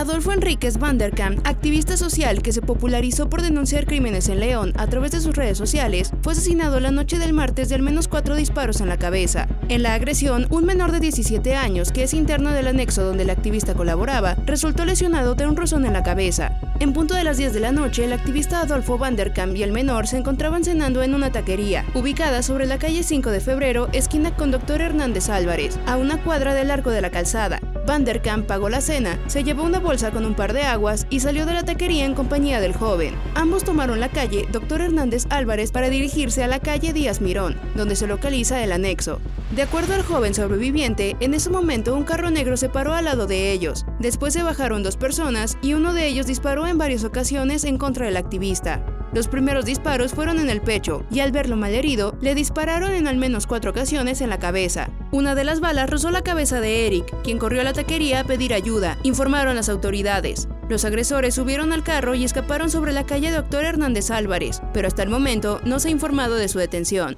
Adolfo Enríquez Vanderkamp, activista social que se popularizó por denunciar crímenes en León a través de sus redes sociales, fue asesinado la noche del martes de al menos cuatro disparos en la cabeza. En la agresión, un menor de 17 años, que es interno del anexo donde el activista colaboraba, resultó lesionado de un rozón en la cabeza. En punto de las 10 de la noche, el activista Adolfo Vanderkamp y el menor se encontraban cenando en una taquería, ubicada sobre la calle 5 de febrero, esquina con Doctor Hernández Álvarez, a una cuadra del arco de la calzada. Vanderkamp pagó la cena, se llevó una bolsa con un par de aguas y salió de la taquería en compañía del joven. Ambos tomaron la calle Dr. Hernández Álvarez para dirigirse a la calle Díaz Mirón, donde se localiza el anexo. De acuerdo al joven sobreviviente, en ese momento un carro negro se paró al lado de ellos. Después se bajaron dos personas y uno de ellos disparó en varias ocasiones en contra del activista. Los primeros disparos fueron en el pecho y al verlo malherido, le dispararon en al menos cuatro ocasiones en la cabeza. Una de las balas rozó la cabeza de Eric, quien corrió a la taquería a pedir ayuda, informaron las autoridades. Los agresores subieron al carro y escaparon sobre la calle Doctor Hernández Álvarez, pero hasta el momento no se ha informado de su detención.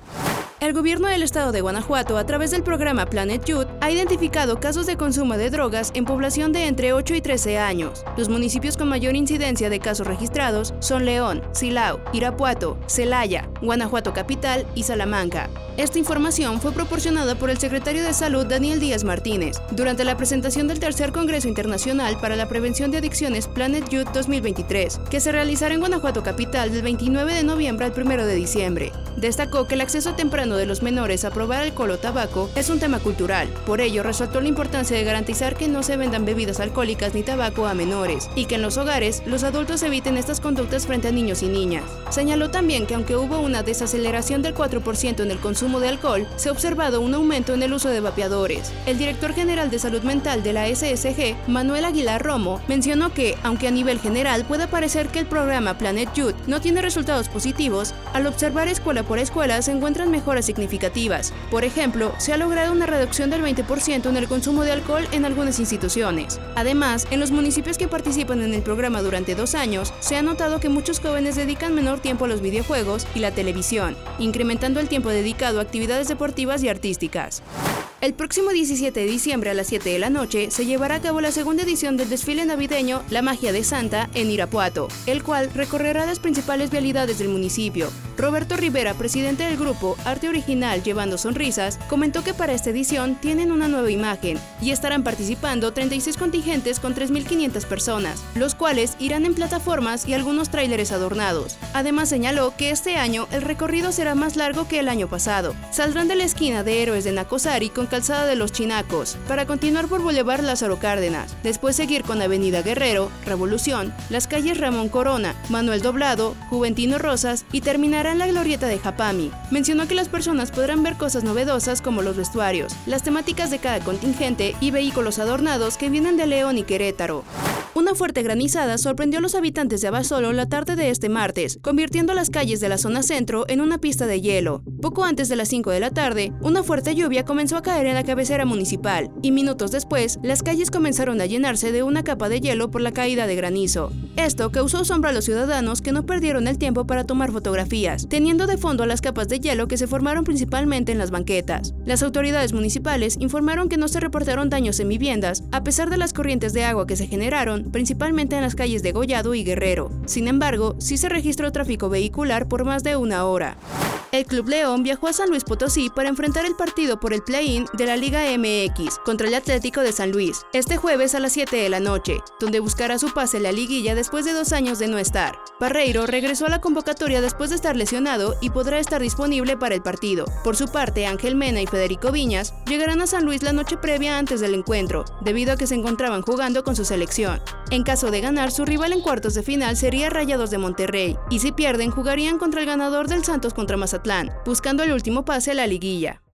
El gobierno del estado de Guanajuato, a través del programa Planet Youth, ha identificado casos de consumo de drogas en población de entre 8 y 13 años. Los municipios con mayor incidencia de casos registrados son León, Silao, Irapuato, Celaya, Guanajuato Capital y Salamanca. Esta información fue proporcionada por el secretario de Salud Daniel Díaz Martínez durante la presentación del Tercer Congreso Internacional para la Prevención de Adicciones Planet Youth 2023, que se realizará en Guanajuato Capital del 29 de noviembre al 1 de diciembre. Destacó que el acceso temprano de los menores a probar alcohol o tabaco es un tema cultural. Por ello, resaltó la importancia de garantizar que no se vendan bebidas alcohólicas ni tabaco a menores y que en los hogares los adultos eviten estas conductas frente a niños y niñas. Señaló también que aunque hubo una desaceleración del 4% en el consumo de alcohol, se ha observado un aumento en el uso de vapeadores. El director general de salud mental de la SSG, Manuel Aguilar Romo, mencionó que, aunque a nivel general puede parecer que el programa Planet Youth no tiene resultados positivos, al observar escuela por escuela se encuentran mejoras significativas. Por ejemplo, se ha logrado una reducción del 20% en el consumo de alcohol en algunas instituciones. Además, en los municipios que participan en el programa durante dos años, se ha notado que muchos jóvenes dedican menor tiempo a los videojuegos y la televisión, incrementando el tiempo dedicado a actividades deportivas y artísticas. El próximo 17 de diciembre a las 7 de la noche se llevará a cabo la segunda edición del desfile navideño La Magia de Santa en Irapuato, el cual recorrerá las principales vialidades del municipio. Roberto Rivera, presidente del grupo Arte Original Llevando Sonrisas, comentó que para esta edición tienen una nueva imagen y estarán participando 36 contingentes con 3.500 personas, los cuales irán en plataformas y algunos tráileres adornados. Además señaló que este año el recorrido será más largo que el año pasado. Saldrán de la esquina de Héroes de Nacosari con Calzada de los Chinacos, para continuar por Boulevard Lázaro Cárdenas, después seguir con Avenida Guerrero, Revolución, las calles Ramón Corona, Manuel Doblado, Juventino Rosas y terminará en la glorieta de Japami. Mencionó que las personas podrán ver cosas novedosas como los vestuarios, las temáticas de cada contingente y vehículos adornados que vienen de León y Querétaro. Una fuerte granizada sorprendió a los habitantes de Abasolo la tarde de este martes, convirtiendo las calles de la zona centro en una pista de hielo. Poco antes de las 5 de la tarde, una fuerte lluvia comenzó a caer en la cabecera municipal, y minutos después, las calles comenzaron a llenarse de una capa de hielo por la caída de granizo. Esto causó asombro a los ciudadanos que no perdieron el tiempo para tomar fotografías, teniendo de fondo las capas de hielo que se formaron principalmente en las banquetas. Las autoridades municipales informaron que no se reportaron daños en viviendas, a pesar de las corrientes de agua que se generaron principalmente en las calles de Gollado y Guerrero. Sin embargo, sí se registró tráfico vehicular por más de una hora. El Club León viajó a San Luis Potosí para enfrentar el partido por el play-in de la Liga MX contra el Atlético de San Luis, este jueves a las 7 de la noche, donde buscará su pase en la liguilla después de dos años de no estar. Parreiro regresó a la convocatoria después de estar lesionado y podrá estar disponible para el partido. Por su parte, Ángel Mena y Federico Viñas llegarán a San Luis la noche previa antes del encuentro, debido a que se encontraban jugando con su selección. En caso de ganar, su rival en cuartos de final sería Rayados de Monterrey, y si pierden, jugarían contra el ganador del Santos contra Mazatlán, buscando el último pase a la liguilla.